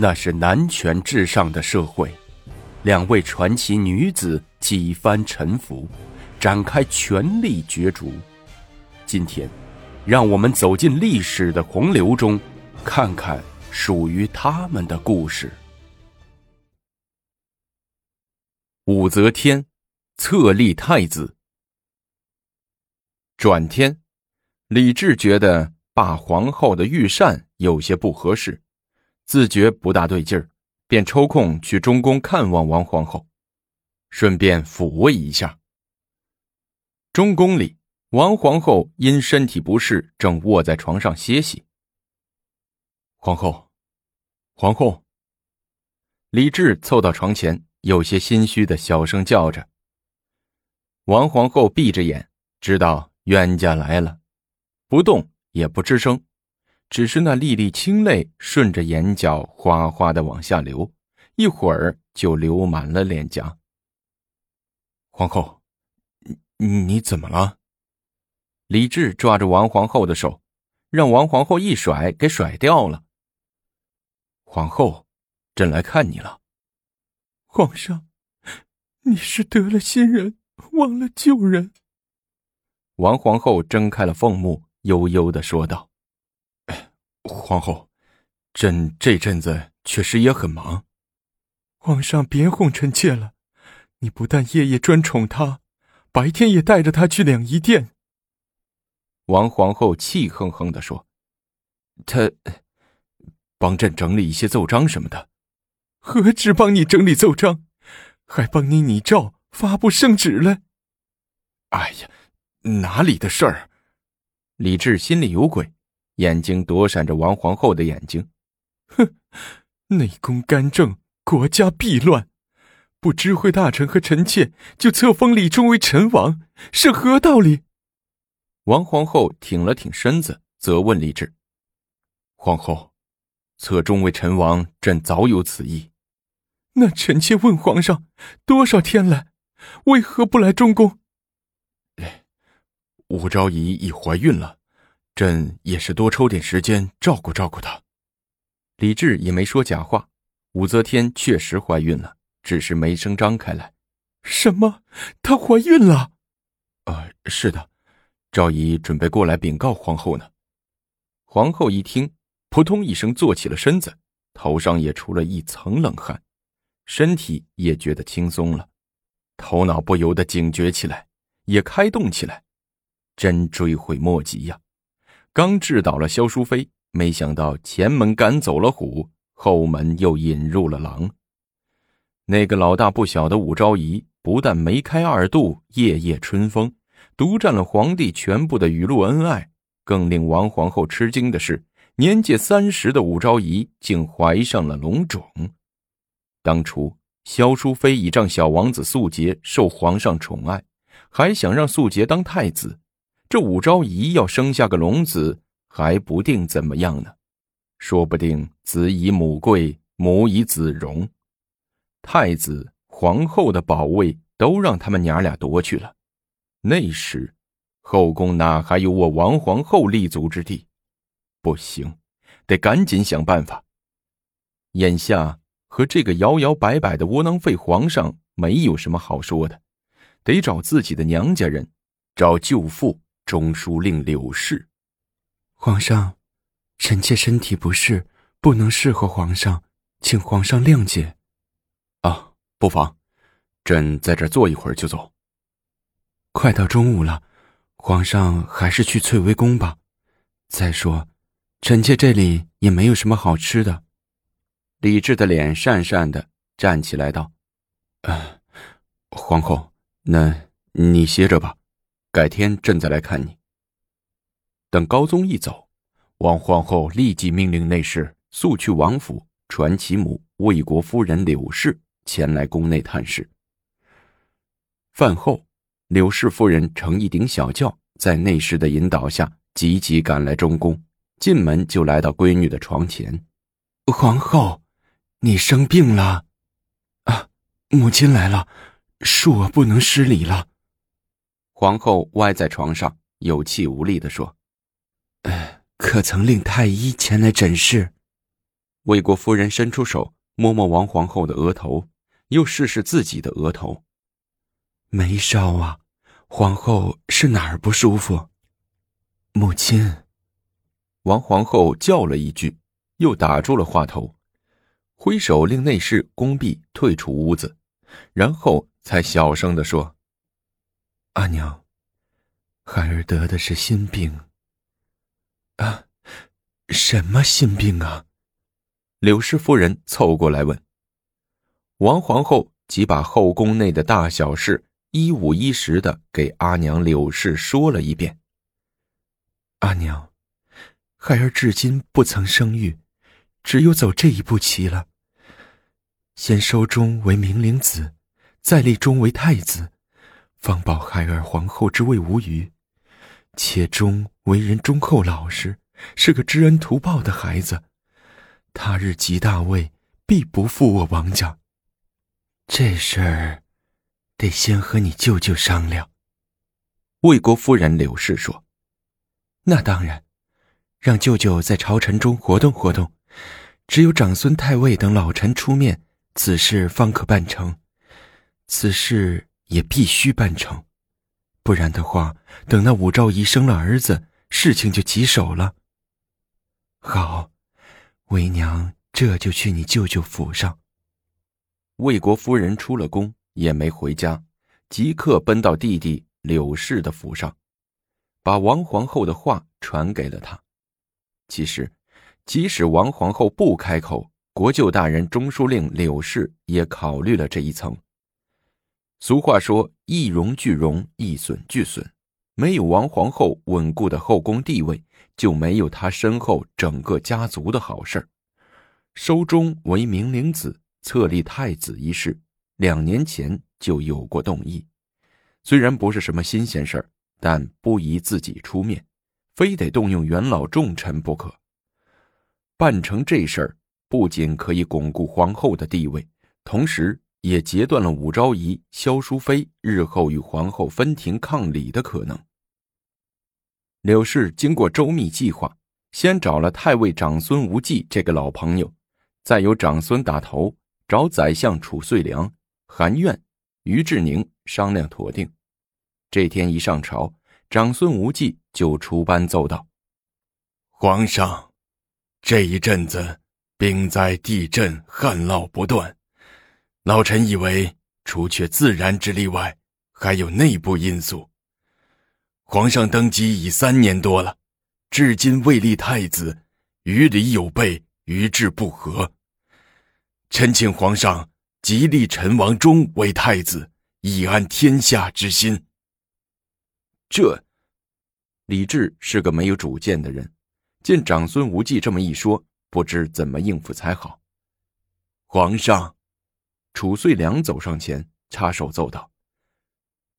那是男权至上的社会，两位传奇女子几番沉浮，展开权力角逐。今天，让我们走进历史的洪流中，看看属于他们的故事。武则天册立太子。转天，李治觉得罢皇后的御膳有些不合适。自觉不大对劲儿，便抽空去中宫看望王皇后，顺便抚慰一下。中宫里，王皇后因身体不适，正卧在床上歇息。皇后，皇后。李治凑到床前，有些心虚的小声叫着。王皇后闭着眼，知道冤家来了，不动也不吱声。只是那粒粒清泪顺着眼角哗哗的往下流，一会儿就流满了脸颊。皇后，你你怎么了？李治抓着王皇后的手，让王皇后一甩，给甩掉了。皇后，朕来看你了。皇上，你是得了新人，忘了旧人。王皇后睁开了凤目，悠悠的说道。皇后，朕这阵子确实也很忙。皇上别哄臣妾了，你不但夜夜专宠她，白天也带着她去两仪殿。王皇后气哼哼的说：“他帮朕整理一些奏章什么的，何止帮你整理奏章，还帮你拟诏发布圣旨了。”哎呀，哪里的事儿？李治心里有鬼。眼睛躲闪着王皇后的眼睛，哼，内宫干政，国家必乱，不知会大臣和臣妾就册封李忠为陈王，是何道理？王皇后挺了挺身子，责问李治：“皇后，册忠为陈王，朕早有此意。那臣妾问皇上，多少天了，为何不来中宫？”武昭仪已怀孕了。朕也是多抽点时间照顾照顾她。李治也没说假话，武则天确实怀孕了，只是没声张开来。什么？她怀孕了？啊，是的。赵仪准备过来禀告皇后呢。皇后一听，扑通一声坐起了身子，头上也出了一层冷汗，身体也觉得轻松了，头脑不由得警觉起来，也开动起来，真追悔莫及呀。刚治倒了萧淑妃，没想到前门赶走了虎，后门又引入了狼。那个老大不小的武昭仪，不但梅开二度，夜夜春风，独占了皇帝全部的雨露恩爱，更令王皇后吃惊的是，年届三十的武昭仪竟怀上了龙种。当初萧淑妃倚仗小王子素洁受皇上宠爱，还想让素洁当太子。这武昭仪要生下个龙子，还不定怎么样呢，说不定子以母贵，母以子荣，太子、皇后的宝位都让他们娘俩夺去了。那时，后宫哪还有我王皇后立足之地？不行，得赶紧想办法。眼下和这个摇摇摆摆的窝囊废皇上没有什么好说的，得找自己的娘家人，找舅父。中书令柳氏，皇上，臣妾身体不适，不能侍候皇上，请皇上谅解。啊，不妨，朕在这坐一会儿就走。快到中午了，皇上还是去翠微宫吧。再说，臣妾这里也没有什么好吃的。李治的脸讪讪的，站起来道：“啊，皇后，那你歇着吧。”改天朕再来看你。等高宗一走，王皇后立即命令内侍速去王府传其母魏国夫人柳氏前来宫内探视。饭后，柳氏夫人乘一顶小轿，在内侍的引导下，急急赶来中宫，进门就来到闺女的床前。皇后，你生病了？啊，母亲来了，恕我不能失礼了。皇后歪在床上，有气无力地说：“可曾令太医前来诊视？”魏国夫人伸出手摸摸王皇后的额头，又试试自己的额头。没烧啊，皇后是哪儿不舒服？母亲，王皇后叫了一句，又打住了话头，挥手令内侍宫婢退出屋子，然后才小声的说：“阿娘，孩儿得的是心病。啊，什么心病啊？”柳氏夫人凑过来问。王皇后即把后宫内的大小事。一五一十的给阿娘柳氏说了一遍。阿娘，孩儿至今不曾生育，只有走这一步棋了。先收中为明灵子，再立中为太子，方保孩儿皇后之位无虞。且忠为人忠厚老实，是个知恩图报的孩子，他日即大位，必不负我王家。这事儿。得先和你舅舅商量。魏国夫人柳氏说：“那当然，让舅舅在朝臣中活动活动，只有长孙太尉等老臣出面，此事方可办成。此事也必须办成，不然的话，等那武昭仪生了儿子，事情就棘手了。好，为娘这就去你舅舅府上。”魏国夫人出了宫。也没回家，即刻奔到弟弟柳氏的府上，把王皇后的话传给了他。其实，即使王皇后不开口，国舅大人中书令柳氏也考虑了这一层。俗话说：“一荣俱荣，一损俱损。”没有王皇后稳固的后宫地位，就没有她身后整个家族的好事儿收中为明灵子，册立太子一事。两年前就有过动议，虽然不是什么新鲜事儿，但不宜自己出面，非得动用元老重臣不可。办成这事儿，不仅可以巩固皇后的地位，同时也截断了武昭仪、萧淑妃日后与皇后分庭抗礼的可能。柳氏经过周密计划，先找了太尉长孙无忌这个老朋友，再由长孙打头找宰相褚遂良。韩苑、于志宁商量妥定，这天一上朝，长孙无忌就出班奏道：“皇上，这一阵子兵灾地震旱涝不断，老臣以为除却自然之力外，还有内部因素。皇上登基已三年多了，至今未立太子，于理有悖，于志不合。臣请皇上。”即立陈王忠为太子，以安天下之心。这，李治是个没有主见的人，见长孙无忌这么一说，不知怎么应付才好。皇上，褚遂良走上前，插手奏道：“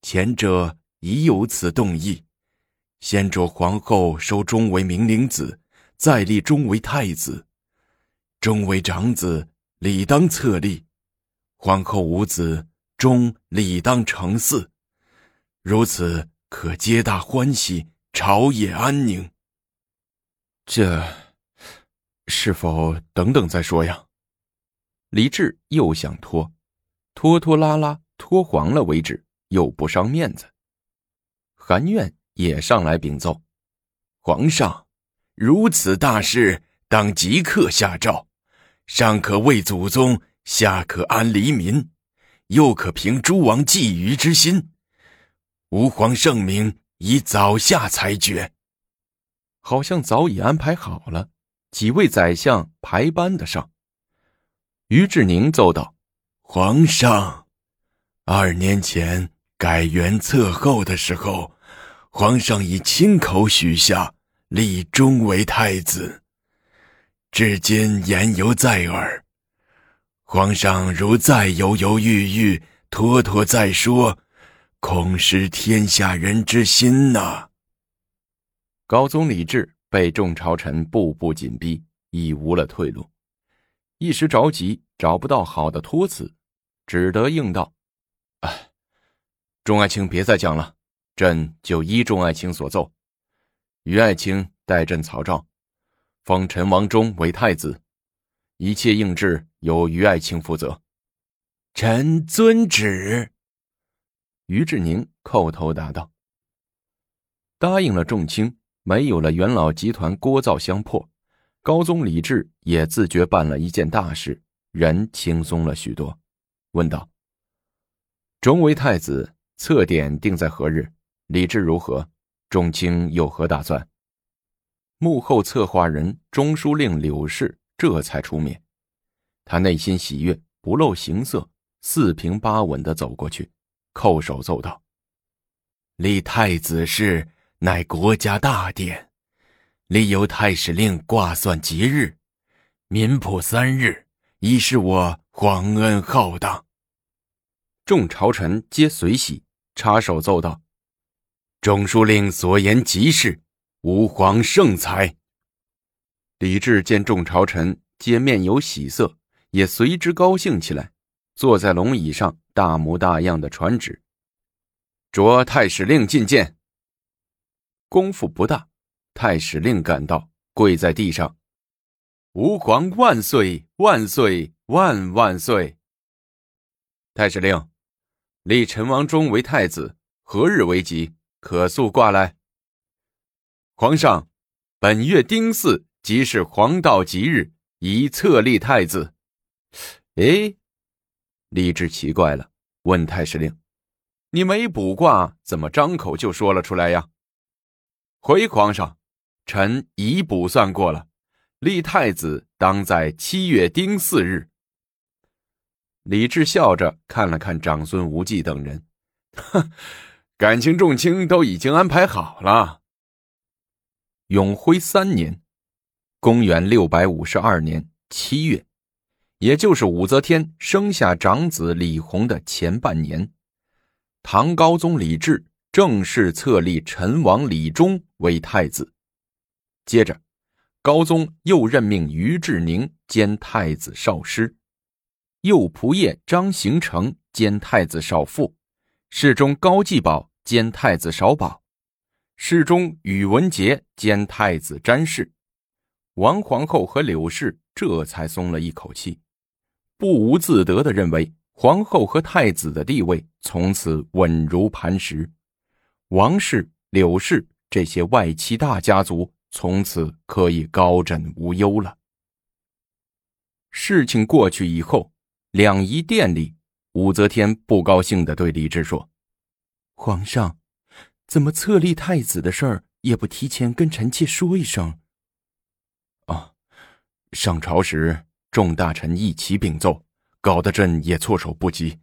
前者已有此动议，先着皇后收忠为明灵子，再立忠为太子。忠为长子，理当册立。”皇后无子，终理当承嗣，如此可皆大欢喜，朝野安宁。这是否等等再说呀？李治又想拖，拖拖拉拉，拖黄了为止，又不伤面子。韩苑也上来禀奏：皇上，如此大事，当即刻下诏，上可为祖宗。下可安黎民，又可平诸王觊觎之心。吾皇圣明，以早下裁决。好像早已安排好了，几位宰相排班的上。于志宁奏道：“皇上，二年前改元册后的时候，皇上已亲口许下立忠为太子，至今言犹在耳。”皇上如再犹犹豫豫、拖拖再说，恐失天下人之心呐。高宗李治被众朝臣步步紧逼，已无了退路，一时着急，找不到好的托词，只得应道：“哎，众爱卿别再讲了，朕就依众爱卿所奏。于爱卿代朕草诏，封陈王忠为太子。”一切应制由于爱卿负责。臣遵旨。于志宁叩头答道：“答应了众卿，没有了元老集团聒噪相迫，高宗李治也自觉办了一件大事，人轻松了许多。”问道：“中为太子，策典定在何日？李治如何？中卿有何打算？”幕后策划人中书令柳氏这才出面，他内心喜悦，不露形色，四平八稳的走过去，叩首奏道：“立太子事乃国家大典，立由太史令挂算吉日，民普三日，以示我。”皇恩浩荡，众朝臣皆随喜，插手奏道：“中书令所言极是，吾皇圣才。”李治见众朝臣皆面有喜色，也随之高兴起来，坐在龙椅上，大模大样的传旨：“着太史令觐见。”功夫不大，太史令赶到，跪在地上：“吾皇万岁万岁！”万万岁！太史令，立陈王忠为太子，何日为吉？可速挂来。皇上，本月丁巳即是黄道吉日，宜册立太子。哎，李治奇怪了，问太史令：“你没卜卦，怎么张口就说了出来呀？”回皇上，臣已卜算过了，立太子当在七月丁巳日。李治笑着看了看长孙无忌等人，哼，感情众卿都已经安排好了。永徽三年，公元六百五十二年七月，也就是武则天生下长子李弘的前半年，唐高宗李治正式册立陈王李忠为太子。接着，高宗又任命于志宁兼太子少师。右仆射张行成兼太子少傅，侍中高继宝兼太子少保，侍中宇文杰兼太子詹事。王皇后和柳氏这才松了一口气，不无自得的认为皇后和太子的地位从此稳如磐石，王氏、柳氏这些外戚大家族从此可以高枕无忧了。事情过去以后。两仪殿里，武则天不高兴的对李治说：“皇上，怎么册立太子的事儿也不提前跟臣妾说一声？”啊，上朝时众大臣一起禀奏，搞得朕也措手不及，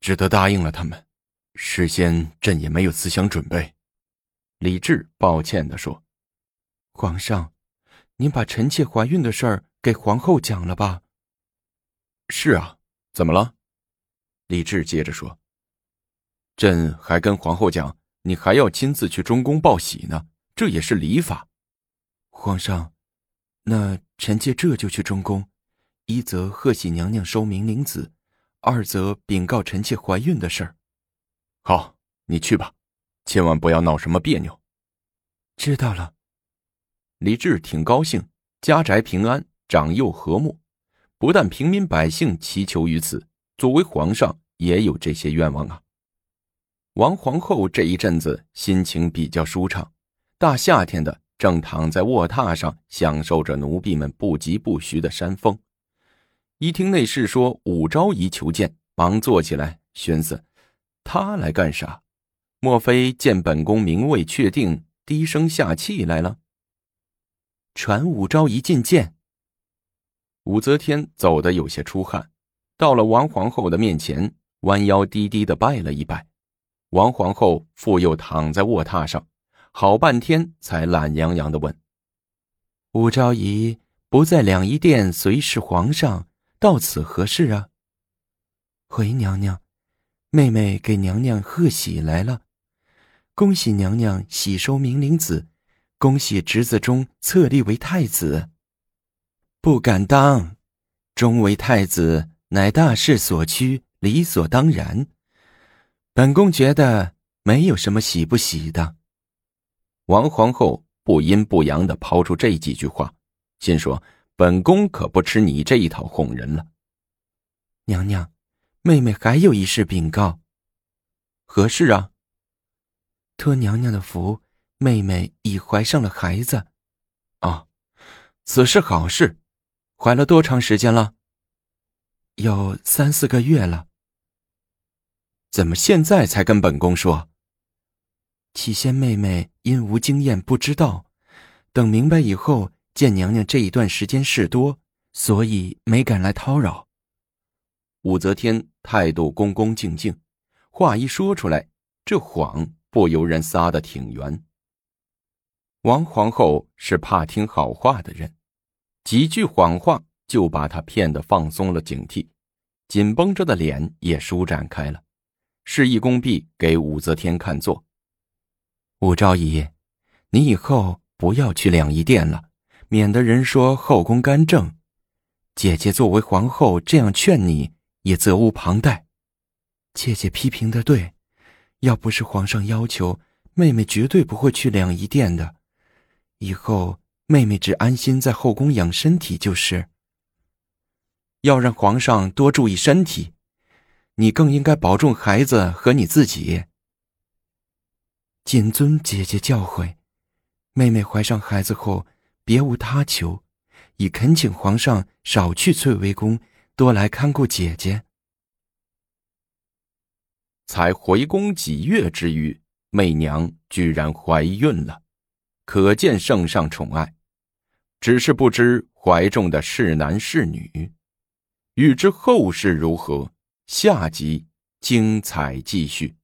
只得答应了他们。事先朕也没有思想准备。”李治抱歉的说：“皇上，您把臣妾怀孕的事儿给皇后讲了吧？”是啊，怎么了？李治接着说：“朕还跟皇后讲，你还要亲自去中宫报喜呢，这也是礼法。”皇上，那臣妾这就去中宫，一则贺喜娘娘收明灵子，二则禀告臣妾怀孕的事儿。好，你去吧，千万不要闹什么别扭。知道了。李治挺高兴，家宅平安，长幼和睦。不但平民百姓祈求于此，作为皇上也有这些愿望啊。王皇后这一阵子心情比较舒畅，大夏天的正躺在卧榻上享受着奴婢们不疾不徐的扇风。一听内侍说武昭仪求见，忙坐起来，寻思他来干啥？莫非见本宫名位确定，低声下气来了？传武昭仪觐见。武则天走得有些出汗，到了王皇后的面前，弯腰低低的拜了一拜。王皇后复又躺在卧榻上，好半天才懒洋洋的问：“武昭仪不在两仪殿随侍皇上，到此何事啊？”回娘娘，妹妹给娘娘贺喜来了，恭喜娘娘喜收明灵子，恭喜侄子中册立为太子。不敢当，终为太子乃大势所趋，理所当然。本宫觉得没有什么喜不喜的。王皇后不阴不阳的抛出这几句话，心说本宫可不吃你这一套哄人了。娘娘，妹妹还有一事禀告。何事啊？托娘娘的福，妹妹已怀上了孩子。啊，此事好事。怀了多长时间了？有三四个月了。怎么现在才跟本宫说？起先妹妹因无经验不知道，等明白以后，见娘娘这一段时间事多，所以没敢来叨扰。武则天态度恭恭敬敬，话一说出来，这谎不由人撒的挺圆。王皇后是怕听好话的人，几句谎话就把她骗得放松了警惕，紧绷着的脸也舒展开了，示意宫婢给武则天看座。武昭仪，你以后不要去两仪殿了，免得人说后宫干政。姐姐作为皇后这样劝你，也责无旁贷。姐姐批评的对，要不是皇上要求，妹妹绝对不会去两仪殿的。以后妹妹只安心在后宫养身体就是。要让皇上多注意身体，你更应该保重孩子和你自己。谨遵姐姐教诲，妹妹怀上孩子后，别无他求，已恳请皇上少去翠微宫，多来看顾姐姐。才回宫几月之余，媚娘居然怀孕了，可见圣上宠爱。只是不知怀中的是男是女，欲知后事如何，下集精彩继续。